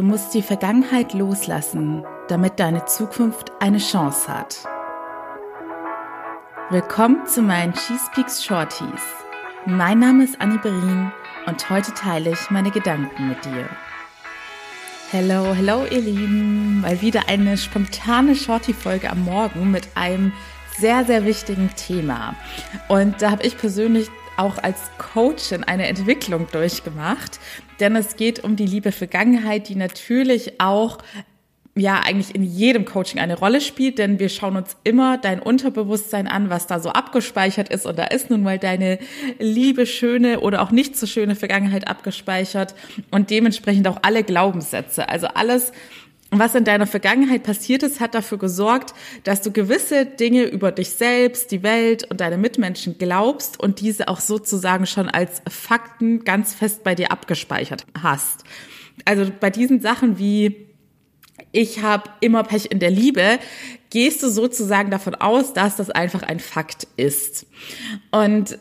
Du musst die Vergangenheit loslassen, damit deine Zukunft eine Chance hat. Willkommen zu meinen Cheese Peaks Shorties. Mein Name ist Annie Berin und heute teile ich meine Gedanken mit dir. Hello, hello ihr Lieben. Mal wieder eine spontane Shorty-Folge am Morgen mit einem sehr, sehr wichtigen Thema. Und da habe ich persönlich auch als Coachin eine Entwicklung durchgemacht, denn es geht um die liebe Vergangenheit, die natürlich auch ja eigentlich in jedem Coaching eine Rolle spielt, denn wir schauen uns immer dein Unterbewusstsein an, was da so abgespeichert ist. Und da ist nun mal deine liebe, schöne oder auch nicht so schöne Vergangenheit abgespeichert und dementsprechend auch alle Glaubenssätze, also alles, was in deiner Vergangenheit passiert ist, hat dafür gesorgt, dass du gewisse Dinge über dich selbst, die Welt und deine Mitmenschen glaubst und diese auch sozusagen schon als Fakten ganz fest bei dir abgespeichert hast. Also bei diesen Sachen wie ich habe immer Pech in der Liebe, gehst du sozusagen davon aus, dass das einfach ein Fakt ist. Und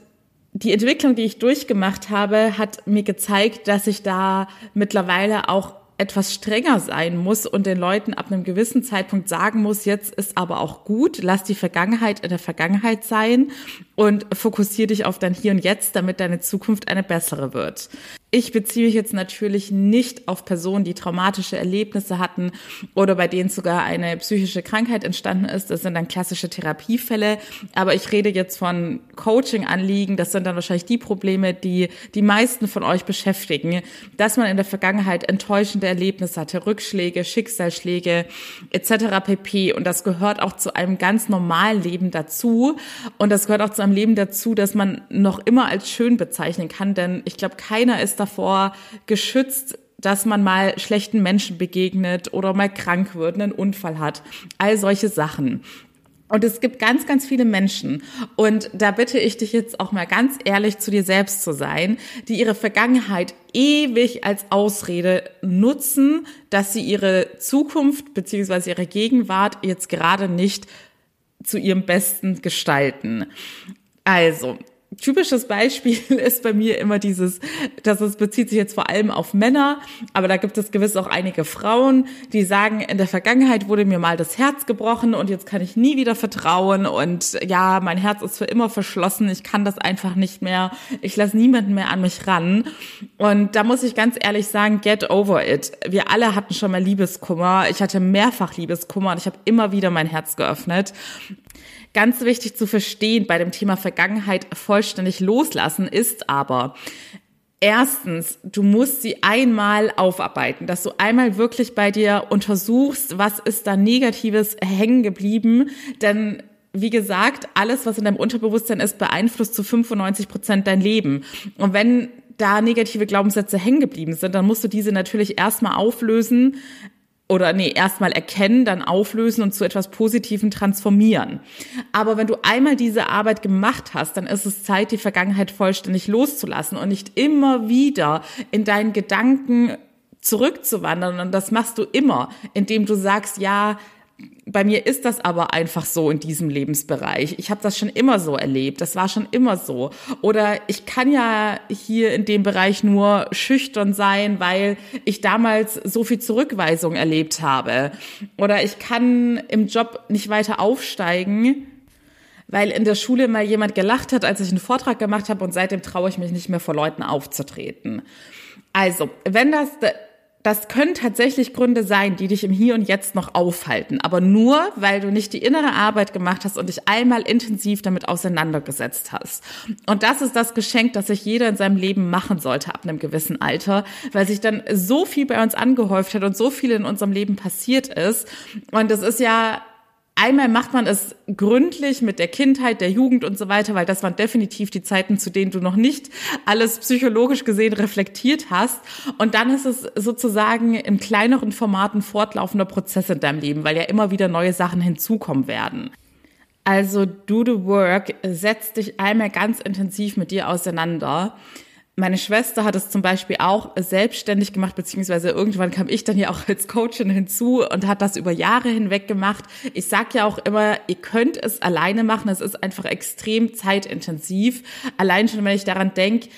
die Entwicklung, die ich durchgemacht habe, hat mir gezeigt, dass ich da mittlerweile auch etwas strenger sein muss und den Leuten ab einem gewissen Zeitpunkt sagen muss, jetzt ist aber auch gut, lass die Vergangenheit in der Vergangenheit sein und fokussiere dich auf dein Hier und Jetzt, damit deine Zukunft eine bessere wird. Ich beziehe mich jetzt natürlich nicht auf Personen, die traumatische Erlebnisse hatten oder bei denen sogar eine psychische Krankheit entstanden ist. Das sind dann klassische Therapiefälle. Aber ich rede jetzt von Coaching-Anliegen. Das sind dann wahrscheinlich die Probleme, die die meisten von euch beschäftigen. Dass man in der Vergangenheit enttäuschende Erlebnisse hatte, Rückschläge, Schicksalsschläge etc. pp. Und das gehört auch zu einem ganz normalen Leben dazu. Und das gehört auch zu einem Leben dazu, dass man noch immer als schön bezeichnen kann. Denn ich glaube, keiner ist davor geschützt, dass man mal schlechten Menschen begegnet oder mal krank wird, einen Unfall hat. All solche Sachen. Und es gibt ganz, ganz viele Menschen. Und da bitte ich dich jetzt auch mal ganz ehrlich zu dir selbst zu sein, die ihre Vergangenheit ewig als Ausrede nutzen, dass sie ihre Zukunft beziehungsweise ihre Gegenwart jetzt gerade nicht zu ihrem Besten gestalten. Also, typisches Beispiel ist bei mir immer dieses, dass es bezieht sich jetzt vor allem auf Männer, aber da gibt es gewiss auch einige Frauen, die sagen, in der Vergangenheit wurde mir mal das Herz gebrochen und jetzt kann ich nie wieder vertrauen und ja, mein Herz ist für immer verschlossen, ich kann das einfach nicht mehr, ich lasse niemanden mehr an mich ran. Und da muss ich ganz ehrlich sagen, get over it. Wir alle hatten schon mal Liebeskummer, ich hatte mehrfach Liebeskummer und ich habe immer wieder mein Herz geöffnet. Ganz wichtig zu verstehen bei dem Thema Vergangenheit vollständig loslassen ist aber, Erstens, du musst sie einmal aufarbeiten, dass du einmal wirklich bei dir untersuchst, was ist da Negatives hängen geblieben, denn wie gesagt, alles, was in deinem Unterbewusstsein ist, beeinflusst zu 95 Prozent dein Leben. Und wenn da negative Glaubenssätze hängen geblieben sind, dann musst du diese natürlich erstmal auflösen, oder nee, erstmal erkennen, dann auflösen und zu etwas Positivem transformieren. Aber wenn du einmal diese Arbeit gemacht hast, dann ist es Zeit, die Vergangenheit vollständig loszulassen und nicht immer wieder in deinen Gedanken zurückzuwandern. Und das machst du immer, indem du sagst, ja, bei mir ist das aber einfach so in diesem Lebensbereich. Ich habe das schon immer so erlebt. Das war schon immer so. Oder ich kann ja hier in dem Bereich nur schüchtern sein, weil ich damals so viel Zurückweisung erlebt habe. Oder ich kann im Job nicht weiter aufsteigen, weil in der Schule mal jemand gelacht hat, als ich einen Vortrag gemacht habe und seitdem traue ich mich nicht mehr vor Leuten aufzutreten. Also, wenn das das können tatsächlich Gründe sein, die dich im Hier und Jetzt noch aufhalten, aber nur, weil du nicht die innere Arbeit gemacht hast und dich einmal intensiv damit auseinandergesetzt hast. Und das ist das Geschenk, das sich jeder in seinem Leben machen sollte ab einem gewissen Alter, weil sich dann so viel bei uns angehäuft hat und so viel in unserem Leben passiert ist. Und es ist ja Einmal macht man es gründlich mit der Kindheit, der Jugend und so weiter, weil das waren definitiv die Zeiten, zu denen du noch nicht alles psychologisch gesehen reflektiert hast. Und dann ist es sozusagen im kleineren Format ein fortlaufender Prozess in deinem Leben, weil ja immer wieder neue Sachen hinzukommen werden. Also do the work, setz dich einmal ganz intensiv mit dir auseinander meine Schwester hat es zum Beispiel auch selbstständig gemacht, beziehungsweise irgendwann kam ich dann ja auch als Coachin hinzu und hat das über Jahre hinweg gemacht. Ich sag ja auch immer, ihr könnt es alleine machen. Es ist einfach extrem zeitintensiv. Allein schon, wenn ich daran denke,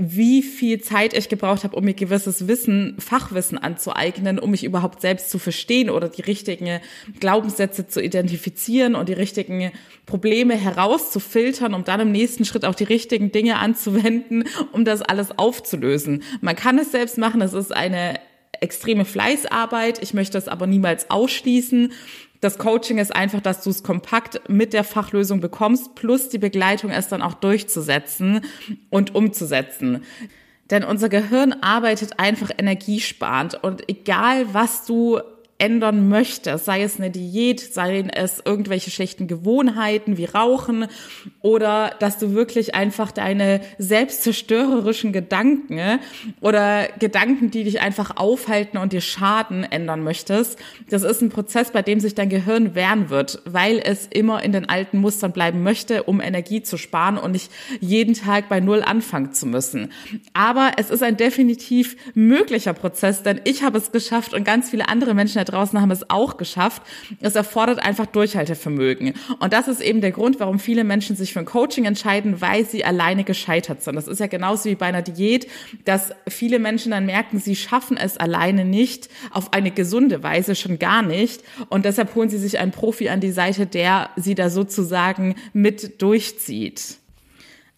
wie viel Zeit ich gebraucht habe, um mir gewisses Wissen, Fachwissen anzueignen, um mich überhaupt selbst zu verstehen oder die richtigen Glaubenssätze zu identifizieren und die richtigen Probleme herauszufiltern, um dann im nächsten Schritt auch die richtigen Dinge anzuwenden, um das alles aufzulösen. Man kann es selbst machen, es ist eine extreme Fleißarbeit. Ich möchte es aber niemals ausschließen. Das Coaching ist einfach, dass du es kompakt mit der Fachlösung bekommst, plus die Begleitung es dann auch durchzusetzen und umzusetzen. Denn unser Gehirn arbeitet einfach energiesparend und egal was du ändern möchte, sei es eine Diät, seien es irgendwelche schlechten Gewohnheiten wie Rauchen oder dass du wirklich einfach deine selbstzerstörerischen Gedanken oder Gedanken, die dich einfach aufhalten und dir schaden, ändern möchtest. Das ist ein Prozess, bei dem sich dein Gehirn wehren wird, weil es immer in den alten Mustern bleiben möchte, um Energie zu sparen und nicht jeden Tag bei Null anfangen zu müssen. Aber es ist ein definitiv möglicher Prozess, denn ich habe es geschafft und ganz viele andere Menschen draußen haben es auch geschafft. Es erfordert einfach Durchhaltevermögen. Und das ist eben der Grund, warum viele Menschen sich für ein Coaching entscheiden, weil sie alleine gescheitert sind. Das ist ja genauso wie bei einer Diät, dass viele Menschen dann merken, sie schaffen es alleine nicht auf eine gesunde Weise, schon gar nicht. Und deshalb holen sie sich einen Profi an die Seite, der sie da sozusagen mit durchzieht.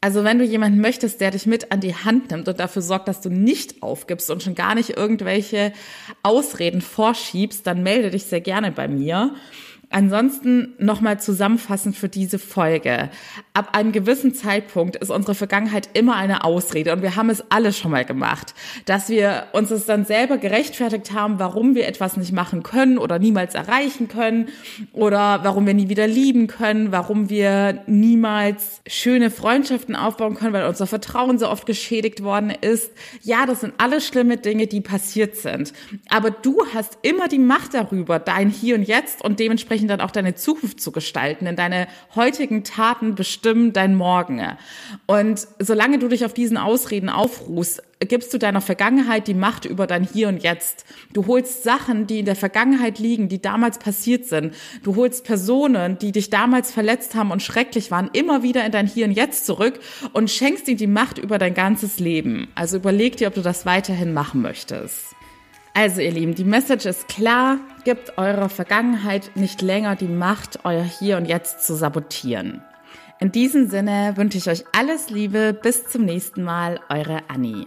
Also wenn du jemanden möchtest, der dich mit an die Hand nimmt und dafür sorgt, dass du nicht aufgibst und schon gar nicht irgendwelche Ausreden vorschiebst, dann melde dich sehr gerne bei mir. Ansonsten nochmal zusammenfassend für diese Folge. Ab einem gewissen Zeitpunkt ist unsere Vergangenheit immer eine Ausrede und wir haben es alle schon mal gemacht, dass wir uns es dann selber gerechtfertigt haben, warum wir etwas nicht machen können oder niemals erreichen können oder warum wir nie wieder lieben können, warum wir niemals schöne Freundschaften aufbauen können, weil unser Vertrauen so oft geschädigt worden ist. Ja, das sind alles schlimme Dinge, die passiert sind. Aber du hast immer die Macht darüber, dein Hier und Jetzt und dementsprechend dementsprechend dann auch deine Zukunft zu gestalten, denn deine heutigen Taten bestimmen dein Morgen. Und solange du dich auf diesen Ausreden aufruhst, gibst du deiner Vergangenheit die Macht über dein Hier und Jetzt. Du holst Sachen, die in der Vergangenheit liegen, die damals passiert sind. Du holst Personen, die dich damals verletzt haben und schrecklich waren, immer wieder in dein Hier und Jetzt zurück und schenkst ihnen die Macht über dein ganzes Leben. Also überleg dir, ob du das weiterhin machen möchtest. Also ihr Lieben, die Message ist klar, gibt eurer Vergangenheit nicht länger die Macht, euer Hier und Jetzt zu sabotieren. In diesem Sinne wünsche ich euch alles Liebe, bis zum nächsten Mal, eure Annie.